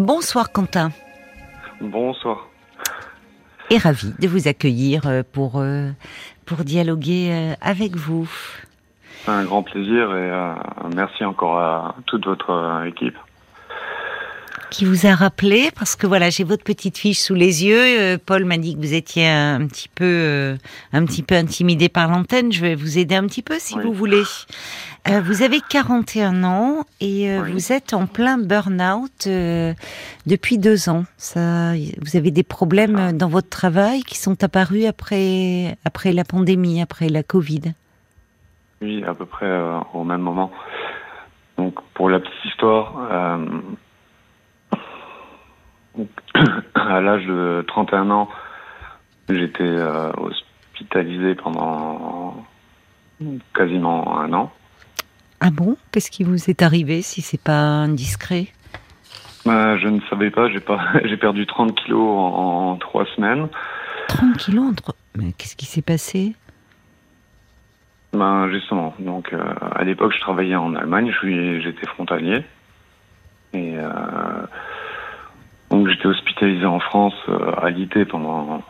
Bonsoir Quentin. Bonsoir. Et ravi de vous accueillir euh, pour, euh, pour dialoguer euh, avec vous. Un grand plaisir et merci encore à toute votre équipe qui vous a rappelé parce que voilà j'ai votre petite fiche sous les yeux. Paul m'a dit que vous étiez un petit peu un petit peu intimidé par l'antenne. Je vais vous aider un petit peu si vous voulez. Euh, vous avez 41 ans et euh, vous êtes en plein burn-out euh, depuis deux ans. Ça, vous avez des problèmes ah. dans votre travail qui sont apparus après, après la pandémie, après la Covid Oui, à peu près au même moment. Donc, pour la petite histoire, à l'âge de 31 ans, j'étais hospitalisé pendant quasiment un an. Ah bon? Qu'est-ce qui vous est arrivé si c'est pas indiscret? Bah, Je ne savais pas. J'ai pas, j'ai perdu 30 kilos en, trois semaines. 30 kilos en. Mais qu'est-ce qui s'est passé? Ben justement, donc euh, à l'époque je travaillais en Allemagne, j'étais frontalier et euh, j'étais hospitalisé en France euh, à l'IT pendant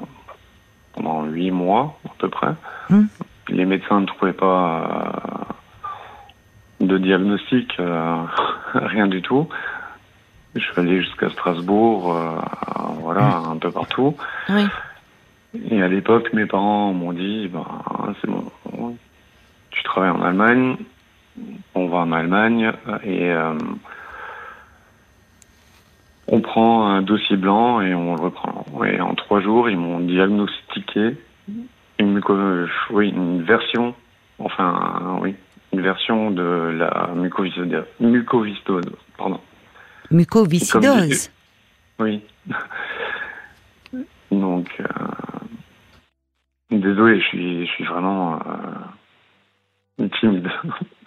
pendant huit mois à peu près. Hum. Les médecins ne trouvaient pas de diagnostic, euh, rien du tout. Je suis allé jusqu'à Strasbourg, euh, voilà, un peu partout. Oui. Et à l'époque, mes parents m'ont dit, ben, c'est bon, tu travailles en Allemagne, on va en Allemagne et euh, on prend un dossier blanc et on le reprend. Et en trois jours, ils m'ont diagnostiqué une, oui, une version, enfin, oui, une version de la mucoviscidose. Pardon. Mucoviscidose Oui. Donc, euh, désolé, je suis, je suis vraiment euh, timide.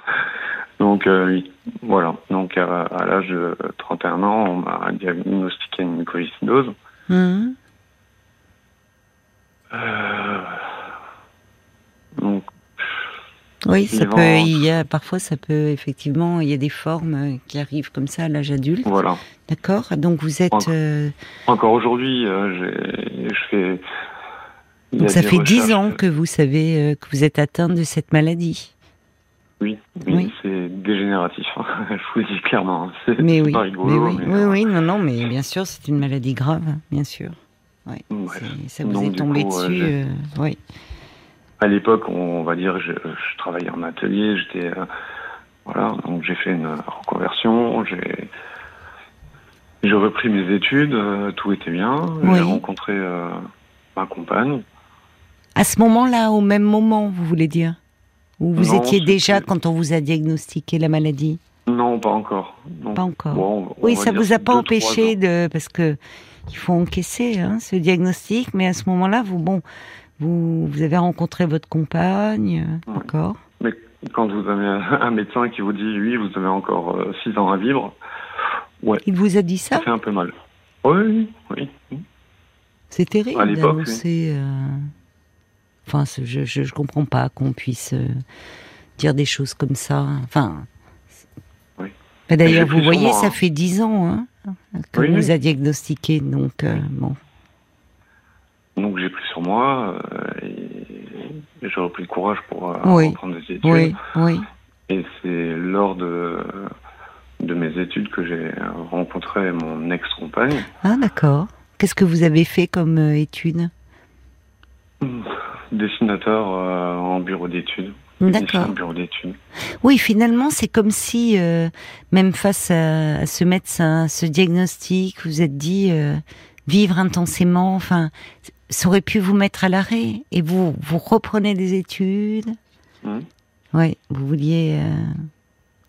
Donc, euh, oui, voilà. Donc, à, l'âge de 31 ans, on m'a diagnostiqué une mucoviscidose. Mmh. donc, oui, ça peut. Il y a parfois, ça peut effectivement, il y a des formes euh, qui arrivent comme ça à l'âge adulte. Voilà. D'accord. Donc vous êtes. Euh, encore, aujourd'hui, euh, je fais. Donc ça fait dix ans que vous savez que vous êtes atteint de cette maladie. Oui, oui, dégénératif. Hein. je vous le dis clairement. C'est mais oui, pas rigolo, mais oui, oui, oui, non, non, mais bien sûr, c'est une maladie grave, bien sûr. Oui. Ça vous est tombé dessus, oui à l'époque, on va dire, je, travaillais en atelier, j'étais, euh, voilà, donc j'ai fait une reconversion, j'ai, j'ai repris mes études, euh, tout était bien, j'ai rencontré euh, ma compagne. À ce moment-là, au même moment, vous voulez dire? Ou vous étiez déjà quand on vous a diagnostiqué la maladie Non, pas encore. Pas encore. oui, ça vous a pas empêché de, parce que il faut encaisser hein, ce diagnostic, mais à ce moment-là, vous, bon, vous, vous avez rencontré votre compagne, d'accord Mais quand vous avez un médecin qui vous dit oui, vous avez encore 6 euh, ans à vivre, ouais. Il vous a dit ça Ça fait un peu mal. Oui, oui. C'est terrible d'annoncer. Euh, enfin, je, ne comprends pas qu'on puisse euh, dire des choses comme ça. Enfin. Oui. D'ailleurs, vous voyez, ça fait 10 ans hein, que vous a diagnostiqué, donc bon. Donc j'ai pris sur moi euh, et, j'ai repris le courage pour euh, reprendre des études. Oui, oui. Et c'est lors de, de mes études que j'ai rencontré mon ex-compagne. Ah d'accord. Qu'est-ce que vous avez fait comme euh, Dessinateur en bureau d'études. D'accord. Oui, finalement, c'est comme si, même face à, ce médecin, ce diagnostic, vous êtes dit vivre intensément. Enfin, ça aurait pu vous mettre à l'arrêt et vous vous reprenez des études. Mmh. Oui, vous vouliez. Euh,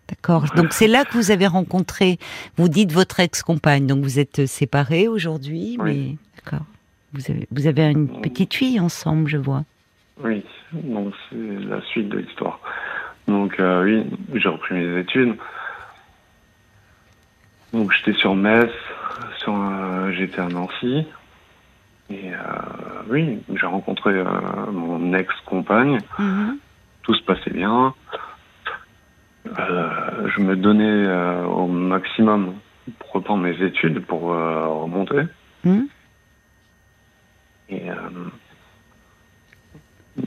d'accord. Donc c'est là que vous avez rencontré. Vous dites votre ex-compagne. Donc vous êtes séparés aujourd'hui, mais d'accord. Vous avez vous avez une petite fille ensemble, je vois. Oui. Donc c'est la suite de l'histoire. Donc euh, oui, j'ai repris mes études. Donc j'étais sur Metz, sur, euh, j'étais à Nancy. Et euh, oui, j'ai rencontré mon ex-compagne. Mhm. Tout se passait bien. Je me donnais au maximum reprendre mes études pour remonter. Hmm. Et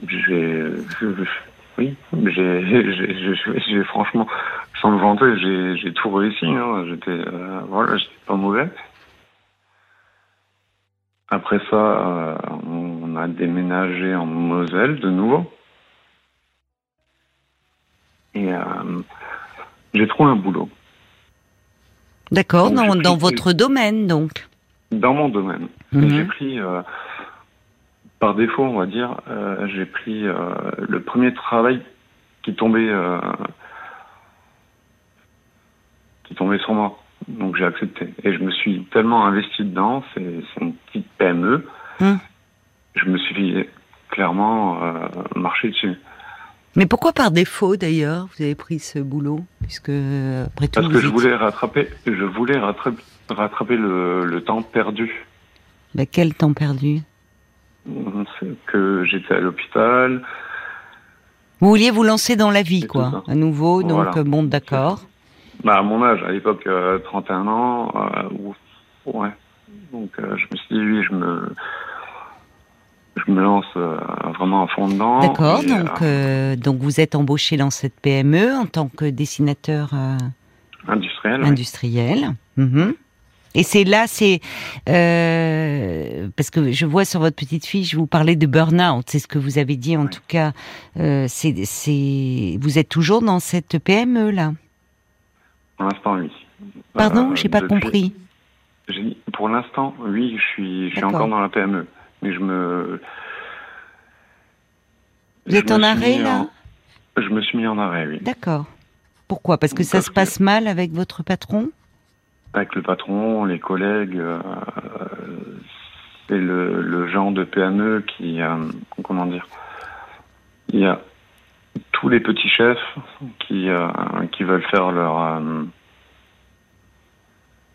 j'ai, oui, j'ai, franchement, sans me vanter, j'ai, tout réussi. Hein. J'étais, voilà, j'étais pas mauvais. Après ça, on a déménagé en Moselle de nouveau. Et euh, j'ai trouvé un boulot. D'accord, dans, dans votre domaine donc Dans mon domaine. Mhm. J'ai pris, euh, par défaut, on va dire, euh, j'ai pris le premier travail qui tombait, qui tombait sur moi. Donc j'ai accepté. Et je me suis tellement investi dedans, c'est une petite PME. Mhm. Je me suis clairement marché dessus. Mais pourquoi par défaut d'ailleurs vous avez pris ce boulot? Puisque après tout Parce que je voulais rattraper, je voulais rattraper, rattraper le, temps perdu. Mais quel temps perdu? Que j'étais à l'hôpital. Vous vouliez vous lancer dans la vie, quoi, à nouveau, donc bon, d'accord. Bah, à mon âge, à l'époque, 31 euh, ans, euh, ouais. Donc euh, je me suis dit, oui, je me, je me lance euh, vraiment à fond dedans. D'accord, donc, euh, donc vous êtes embauché dans cette PME en tant que dessinateur euh, industriel. Industriel. Mhm. Et c'est là, c'est parce que je vois sur votre petite fiche, vous parlez de burn-out, c'est ce que vous avez dit en tout cas. c'est, vous êtes toujours dans cette PME là? Pour l'instant, oui. Pardon, j'ai pas compris. Pour l'instant, oui, je suis, je suis encore dans la PME mais je me. Vous êtes en arrêt là? Je me suis mis en arrêt, oui. D'accord. Pourquoi? Parce que ça se passe mal avec votre patron? Avec le patron, les collègues. Euh, c'est le, genre de PME qui. Euh, comment dire Il y a tous les petits chefs qui, euh, qui veulent faire leur.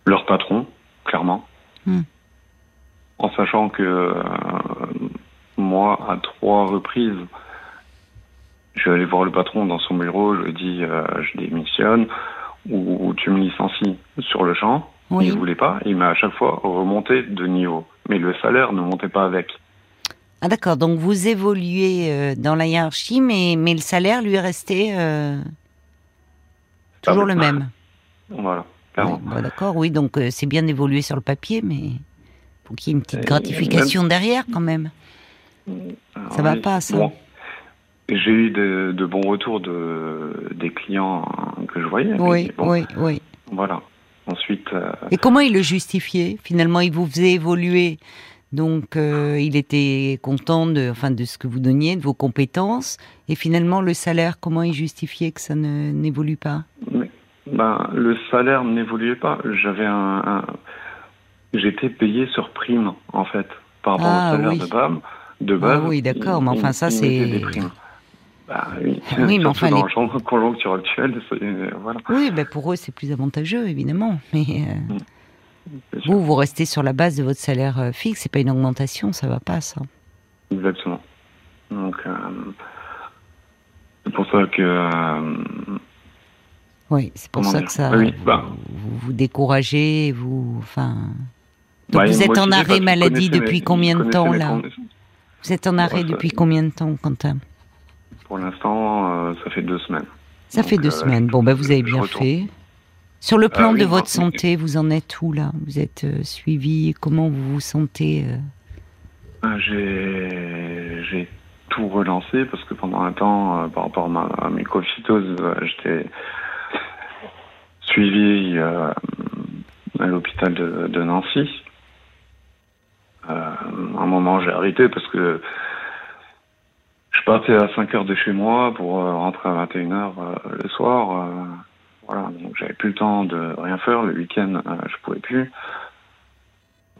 leur patron, clairement. Hmm en sachant que euh, moi, à trois reprises, je suis allé voir le patron dans son bureau, je lui ai dit euh, je démissionne ou, tu me licencies sur le champ. Il ne voulait pas, il m'a à chaque fois remonté de niveau. Mais le salaire ne montait pas avec. Ah d'accord, donc vous évoluez euh, dans la hiérarchie, mais, mais le salaire lui est resté toujours le même. Voilà. Bah, d'accord, oui, donc c'est bien d'évoluer sur le papier, mais faut qu'il y ait une petite gratification derrière quand même. Ça va pas, ça. J'ai eu de, bons retours de, des clients que je voyais. Oui, oui, oui. Voilà. Ensuite. Euh, Et comment il le justifiait Finalement, il vous faisait évoluer. Donc, euh, il était content de, enfin, de ce que vous donniez, de vos compétences. Et finalement, le salaire, comment il justifiait que ça n'évolue pas? Ben, Le salaire n'évoluait pas. J'avais un J'étais payé sur prime, en fait, par rapport au ah, salaire de BAM. De base, ah, oui, d'accord, mais enfin, ça, c'est. Bah, oui, oui mais enfin. Dans les... la conjoncture actuelle, euh, voilà. Oui, ben pour eux, c'est plus avantageux, évidemment. Mais. Euh, mm. Vous, vous restez sur la base de votre salaire euh, fixe, c'est pas une augmentation, ça va pas, ça. Exactement. Donc, c'est pour ça que. oui, c'est pour ça que ça. Oui, bah. vous, vous découragez, vous. Enfin. Donc vous êtes en arrêt maladie depuis combien de temps là Vous êtes en arrêt depuis combien de temps, Quentin? Pour l'instant, euh, ça fait deux semaines. Ça fait deux euh, semaines. Bon, ben vous avez bien fait. Sur le plan ah de votre santé, vous en êtes où là? Vous êtes euh, suivi? Comment vous vous sentez ah, J'ai tout relancé parce que pendant un temps, par rapport à, mes cophytoses, j'étais suivi à l'hôpital de Nancy. Euh, à un moment, j'ai arrêté parce que je partais à 5 heures de chez moi pour euh, rentrer à 21 heures euh, le soir. voilà, donc j'avais plus le temps de rien faire. Le week-end, je pouvais plus.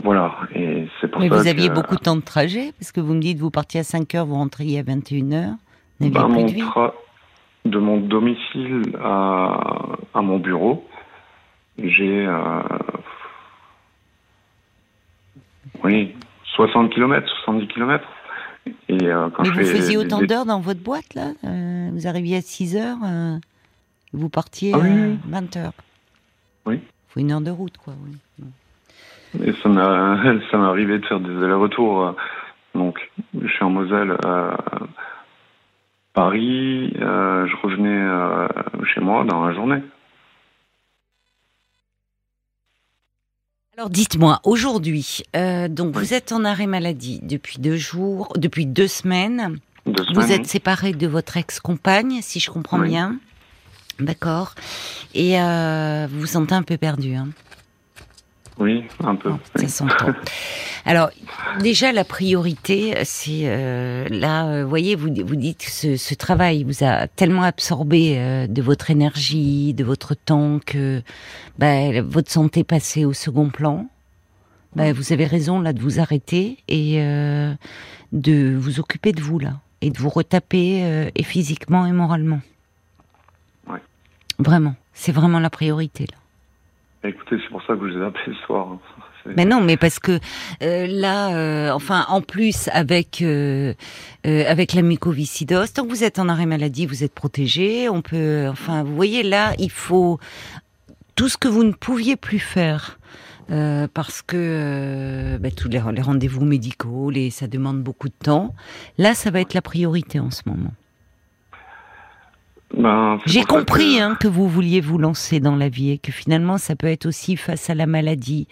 Voilà, et c'est pour Mais vous aviez beaucoup de temps de trajet Parce que vous me dites, vous partiez à 5 heures, vous rentriez à 21 heures. Ben, mon de, de mon domicile à, à mon bureau, j'ai oui, 60 km, 70 km. Et, euh, quand Mais vous faisiez autant d'heures dans votre boîte, là euh, Vous arriviez à 6 heures, euh, vous partiez à 20 heures Oui. faut une heure de route, quoi. Et ça m'est arrivé de faire des allers-retours. Donc, je suis en Moselle, Paris, je revenais chez moi dans la journée. Alors dites-moi, aujourd'hui, euh, donc vous êtes en arrêt maladie depuis deux jours, depuis deux semaines. vous êtes séparé de votre ex-compagne, si je comprends bien. D'accord. Et euh, vous vous sentez un peu perdu. Hein oui, un peu. ça s'entend. Alors, déjà, la priorité, c'est euh, là, euh, vous voyez, vous, vous dites que ce, ce, travail vous a tellement absorbé euh, de votre énergie, de votre temps, que bah, votre santé passée au second plan. Bah, vous avez raison là de vous arrêter et de vous occuper de vous là et de vous retaper et physiquement et moralement. Ouais. Vraiment, c'est vraiment la priorité là. Écoutez, c'est pour ça que je vous ai appelé ce soir. Hein. Mais non, mais parce que euh, là, euh, enfin, en plus avec euh, avec la mucoviscidose, tant que vous êtes en arrêt maladie, vous êtes protégé. On peut, enfin, vous voyez là, il faut tout ce que vous ne pouviez plus faire. parce que bah, tous les, les rendez-vous médicaux, les, ça demande beaucoup de temps. Là, ça va être la priorité en ce moment. Ben, J'ai compris que... Hein, que vous vouliez vous lancer dans la vie et que finalement ça peut être aussi face à la maladie,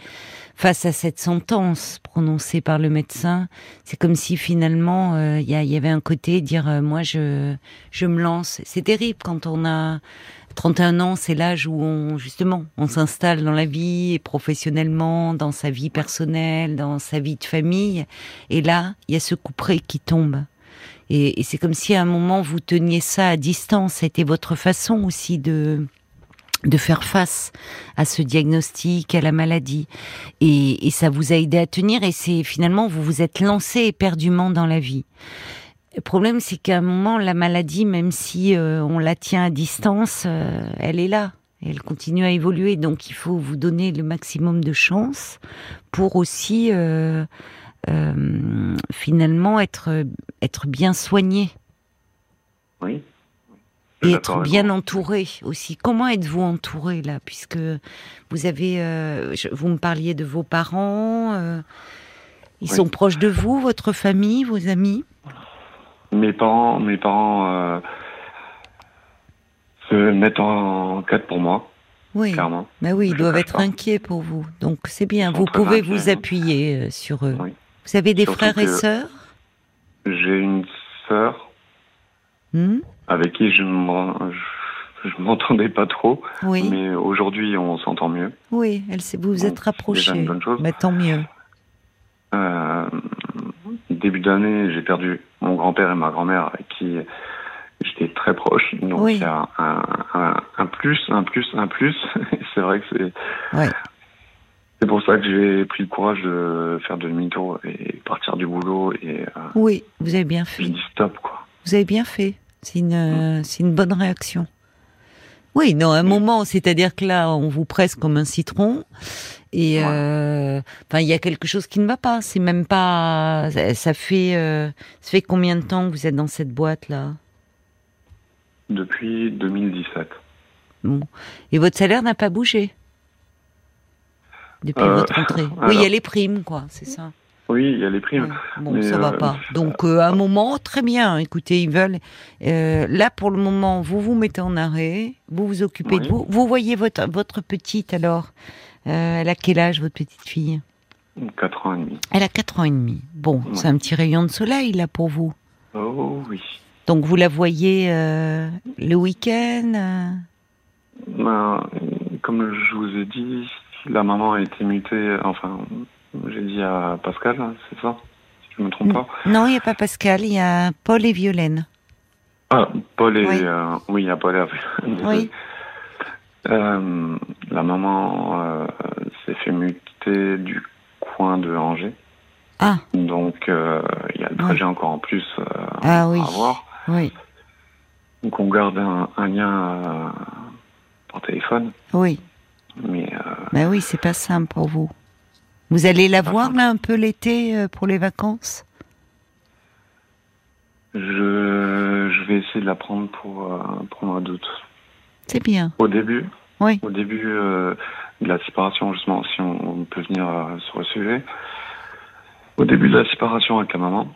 face à cette sentence prononcée par le médecin. C'est comme si finalement il euh, y, y, avait un côté dire euh, moi je je me lance. C'est terrible quand on a 31 ans, c'est l'âge où on justement on s'installe dans la vie professionnellement, dans sa vie personnelle, dans sa vie de famille. Et là il y a ce couperet qui tombe. Et, c'est comme si à un moment vous teniez ça à distance. C'était votre façon aussi de de faire face à ce diagnostic, à la maladie. Et, ça vous a aidé à tenir et c'est finalement vous vous êtes lancé éperdument dans la vie. Le problème, c'est qu'à un moment, la maladie, même si euh, on la tient à distance, euh, elle est là. Elle continue à évoluer. Donc, il faut vous donner le maximum de chance pour aussi euh, euh, finalement être être bien soigné. Oui. Et être bien entouré aussi. Comment êtes-vous entouré là, puisque vous avez, euh, vous me parliez de vos parents, euh, ils sont proches de vous, votre famille, vos amis? Mes parents, mes parents se mettent en cadre pour moi. Oui, clairement. Mais oui, ils doivent être inquiets pour vous. Donc c'est bien, vous pouvez vous appuyer sur eux. Oui. Vous avez des frères et sœurs? J'ai une sœur hmm? avec qui je je m'entendais pas trop, oui. mais aujourd'hui on s'entend mieux. Oui, elle vous vous êtes rapprochés. Une bonne chose. Mais tant mieux. Euh, début d'année, j'ai perdu mon grand-père et ma grand-mère avec qui j'étais très proche. Donc il y a un, un, un, plus, un plus, un plus. c'est vrai que c'est ouais. C'est pour ça que j'ai pris le courage de faire demi-tour et partir du boulot. Et, euh, oui, vous avez bien fait. stop, quoi. Vous avez bien fait. C'est une, c'est une bonne réaction. Oui, non, un moment, c'est-à-dire que là, on vous presse comme un citron, et euh, enfin, il y a quelque chose qui ne va pas. C'est même pas. Ça, fait, euh, ça fait combien de temps que vous êtes dans cette boîte là? Depuis 2017. Bon, et votre salaire n'a pas bougé? Depuis euh, votre entrée. Oui, il y a les primes, quoi, c'est ça. Oui, il y a les primes. Bon, ça va euh, pas. Donc, euh, à un moment, très bien. Écoutez, ils veulent. là, pour le moment, vous vous mettez en arrêt, vous vous occupez de vous. Vous voyez votre, votre petite, alors Elle a quel âge, votre petite fille? 4 ans et demi. Elle a 4 ans et demi. Bon, c'est un petit rayon de soleil, là, pour vous. Oh, oui. Donc, vous la voyez le week-end ben, Comme je vous ai dit, la maman a été mutée, enfin, j'ai dit à Pascal, c'est ça Si je ne me trompe pas. Non, il n'y a pas Pascal, il y a Paul et Violaine. Ah, Paul et. Oui, euh, oui il y a Paul et Violaine. Oui. Euh, la maman euh, s'est fait muter du coin de Angers. Ah. Donc, il y a le trajet encore en plus ah, oui. à avoir. Oui. Donc, on garde un, un lien par téléphone. Oui. Mais ben oui, c'est pas simple pour vous. Vous allez la voir là un peu l'été euh, pour les vacances? Je, je vais essayer de la prendre pour, euh, pour mois d'août. C'est bien. Au début? Oui. Au début de la séparation, justement, si on, peut venir sur le sujet. Au début de la séparation avec la maman,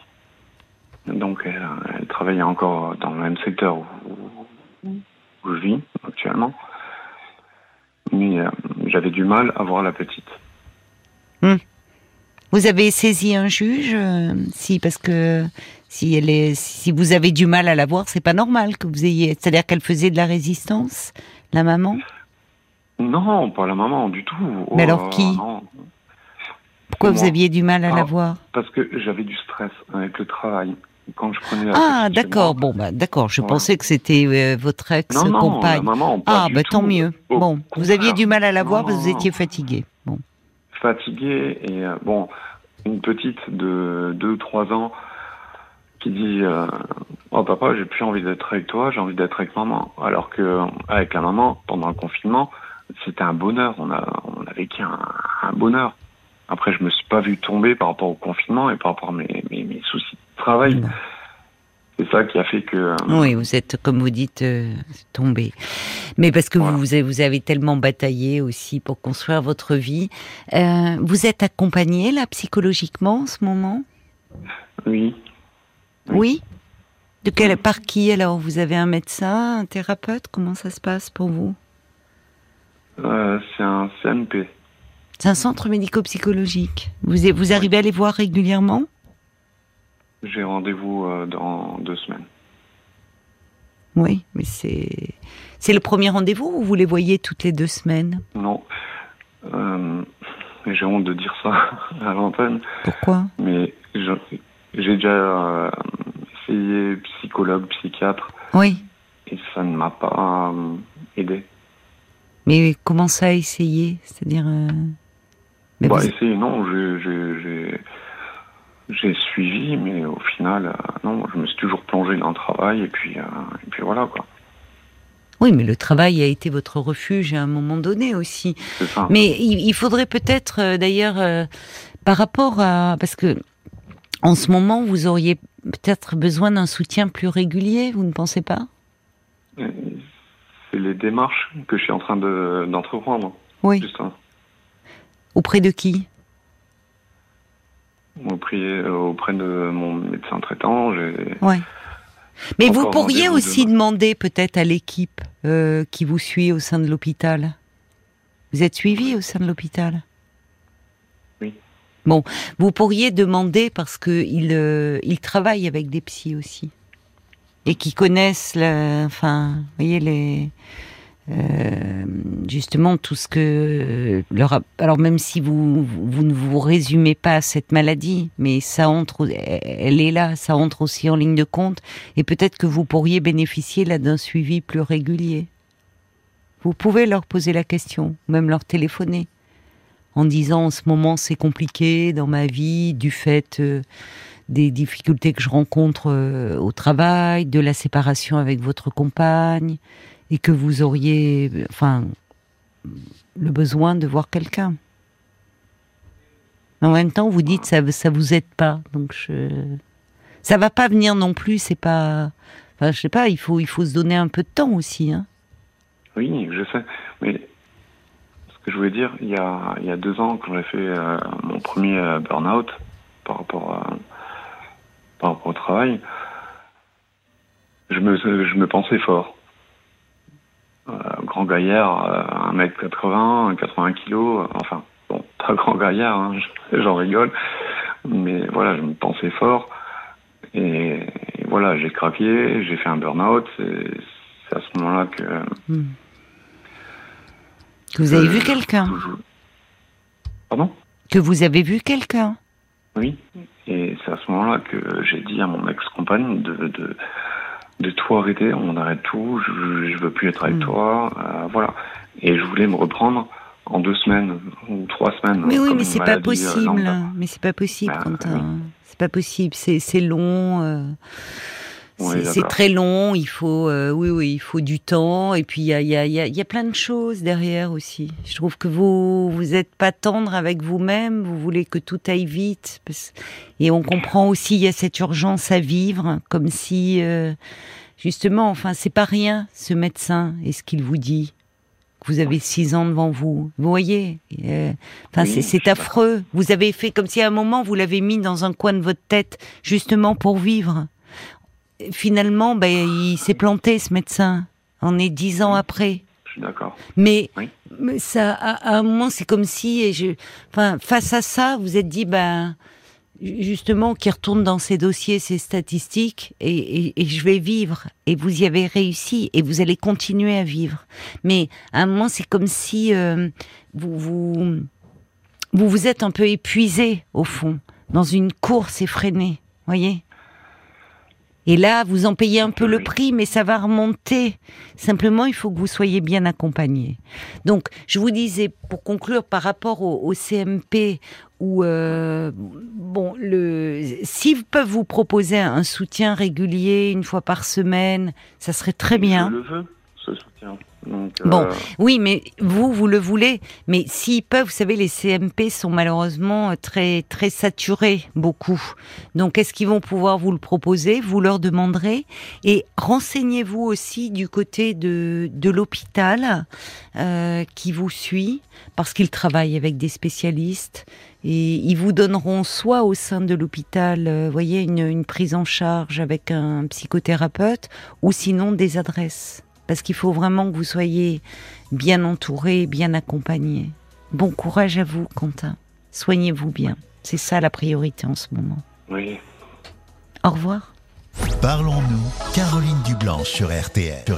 donc elle, travaillait encore dans le même secteur où, où je vis actuellement. Mais j'avais du mal à voir la petite. Hmm. Vous avez saisi un juge euh, Si, parce que si elle est, si vous avez du mal à la voir, c'est pas normal que vous ayez. C'est-à-dire qu'elle faisait de la résistance, la maman? Non, pas la maman du tout. Mais alors oh, qui? Pourquoi vous aviez du mal à la ah, voir? Parce que j'avais du stress avec le travail. Quand je prenais ah d'accord. bon bah d'accord. Je pensais que c'était euh, votre ex compagne non, maman, ah bah tant mieux. Bon vous aviez du mal à la voir parce que vous étiez fatigué bon. Fatigué et euh, bon, une petite de 2-3 ans qui dit euh, Oh papa, j'ai plus envie d'être avec toi, j'ai envie d'être avec maman. Alors que avec la maman, pendant le confinement, c'était un bonheur. On a, on a vécu un, un, bonheur. Après, je me suis pas vu tomber par rapport au confinement et par rapport à mes, mes, mes soucis de travail. C'est ça qui a fait que. Euh, oui, vous êtes, comme vous dites, euh, tombé. Mais parce que vous, vous avez tellement bataillé aussi pour construire votre vie. Euh, vous êtes accompagné là psychologiquement en ce moment? Oui. Oui. De quelle par qui alors? Vous avez un médecin, un thérapeute? Comment ça se passe pour vous? C'est un CMP. C'est un centre médico-psychologique. Vous, vous arrivez à les voir régulièrement? J'ai rendez-vous euh, dans deux semaines. Oui, mais c'est c'est le premier rendez-vous ou vous les voyez toutes les deux semaines? Non. Euh, j'ai honte de dire ça à l'antenne. Pourquoi? Mais j'ai déjà euh, essayé psychologue, psychiatre. Oui. Et ça ne m'a pas aidé. Mais comment ça essayer? C'est-à-dire. Mais bah, essayer, non. J'ai suivi, mais au final, euh, non, je me suis toujours plongé dans le travail et puis, euh, et puis voilà quoi. Oui, mais le travail a été votre refuge à un moment donné aussi. Ça. Mais il, faudrait peut-être, euh, d'ailleurs, par rapport à, parce que en ce moment, vous auriez peut-être besoin d'un soutien plus régulier, vous ne pensez pas? C'est les démarches que je suis en train d'entreprendre. oui. Auprès de qui? Auprès, auprès de mon médecin traitant. Ouais. Mais vous pourriez aussi demander peut-être à l'équipe euh, qui vous suit au sein de l'hôpital. Vous êtes suivi au sein de l'hôpital? Oui. Bon, vous pourriez demander parce que il, euh, il travaille avec des psys aussi et qui connaissent, la, enfin, vous voyez les euh, justement tout ce que euh, leur alors même si vous vous ne vous résumez pas à cette maladie mais ça entre elle est là ça entre aussi en ligne de compte et peut-être que vous pourriez bénéficier là d'un suivi plus régulier. Vous pouvez leur poser la question même leur téléphoner en disant en ce moment c'est compliqué dans ma vie du fait euh, des difficultés que je rencontre au travail de la séparation avec votre compagne et que vous auriez, enfin, le besoin de voir quelqu'un. En même temps, vous dites ça, ça vous aide pas, donc je, ça va pas venir non plus. C'est pas, enfin, je sais pas. Il faut, il faut se donner un peu de temps aussi, hein. Oui, je sais, mais ce que je voulais dire, il y a, deux ans, quand j'ai fait euh, mon premier euh, burn-out par rapport par rapport au travail, je me, je me pensais fort. Euh, grand gaillard, 1m80, 80 kg, enfin, bon, pas grand gaillard, hein, j'en rigole, mais voilà, je me pensais fort, et, voilà, j'ai craqué, j'ai fait un burn-out, c'est à ce moment-là que... Hmm. Que vous avez vu quelqu'un Pardon? Que vous avez vu quelqu'un? Oui, et c'est à ce moment-là que j'ai dit à mon ex-compagne de, de de tout arrêter, on arrête tout, je, je veux plus être avec mm. toi, euh, voilà. Et je voulais me reprendre en deux semaines ou trois semaines. Mais oui, mais c'est pas euh, possible. mais c'est pas possible, bah, Quentin. C'est pas possible. C'est long. Euh, c'est très long, il faut, euh, oui, oui, il faut du temps, et puis il y a, y, a, y a plein de choses derrière aussi. Je trouve que vous, vous êtes pas tendre avec vous-même, vous voulez que tout aille vite, et on comprend aussi il y a cette urgence à vivre, comme si, euh, justement, enfin, c'est pas rien ce médecin et ce qu'il vous dit. vous avez six ans devant vous. Vous voyez euh, Enfin, c'est affreux. Vous avez fait comme si à un moment vous l'avez mis dans un coin de votre tête, justement pour vivre. Finalement, ben, il s'est planté ce médecin. On est dix ans après. Je suis d'accord. Mais, ça, à, un moment, c'est comme si, et je, enfin, face à ça, vous êtes dit, ben justement, qui retourne dans ses dossiers, ses statistiques, et, je vais vivre. Et vous y avez réussi, et vous allez continuer à vivre. Mais à un moment, c'est comme si euh, vous, vous, vous vous êtes un peu épuisé, au fond, dans une course effrénée. Voyez? Et là, vous en payez un peu le prix, mais ça va remonter. Simplement, il faut que vous soyez bien accompagné. Donc, je vous disais, pour conclure, par rapport au, CMP, où, euh, bon, le, s'ils peuvent vous proposer un soutien régulier, une fois par semaine, ça serait très bien. Je le veux, ce soutien. Bon, euh, oui, mais vous, vous le voulez. Mais s'ils peuvent, vous savez, les CMP sont malheureusement très très saturés, beaucoup. Donc, est-ce qu'ils vont pouvoir vous le proposer Vous leur demanderez? Et renseignez-vous aussi du côté de de l'hôpital euh, qui vous suit, parce qu'ils travaillent avec des spécialistes et ils vous donneront soit au sein de l'hôpital, euh, voyez, une, une prise en charge avec un psychothérapeute, ou sinon des adresses parce qu'il faut vraiment que vous soyez bien entouré, bien accompagné. Bon courage à vous, Quentin. Soignez-vous bien. C'est ça la priorité en ce moment. Oui. Au revoir. Parlons-nous, Caroline Dublanche sur RTL.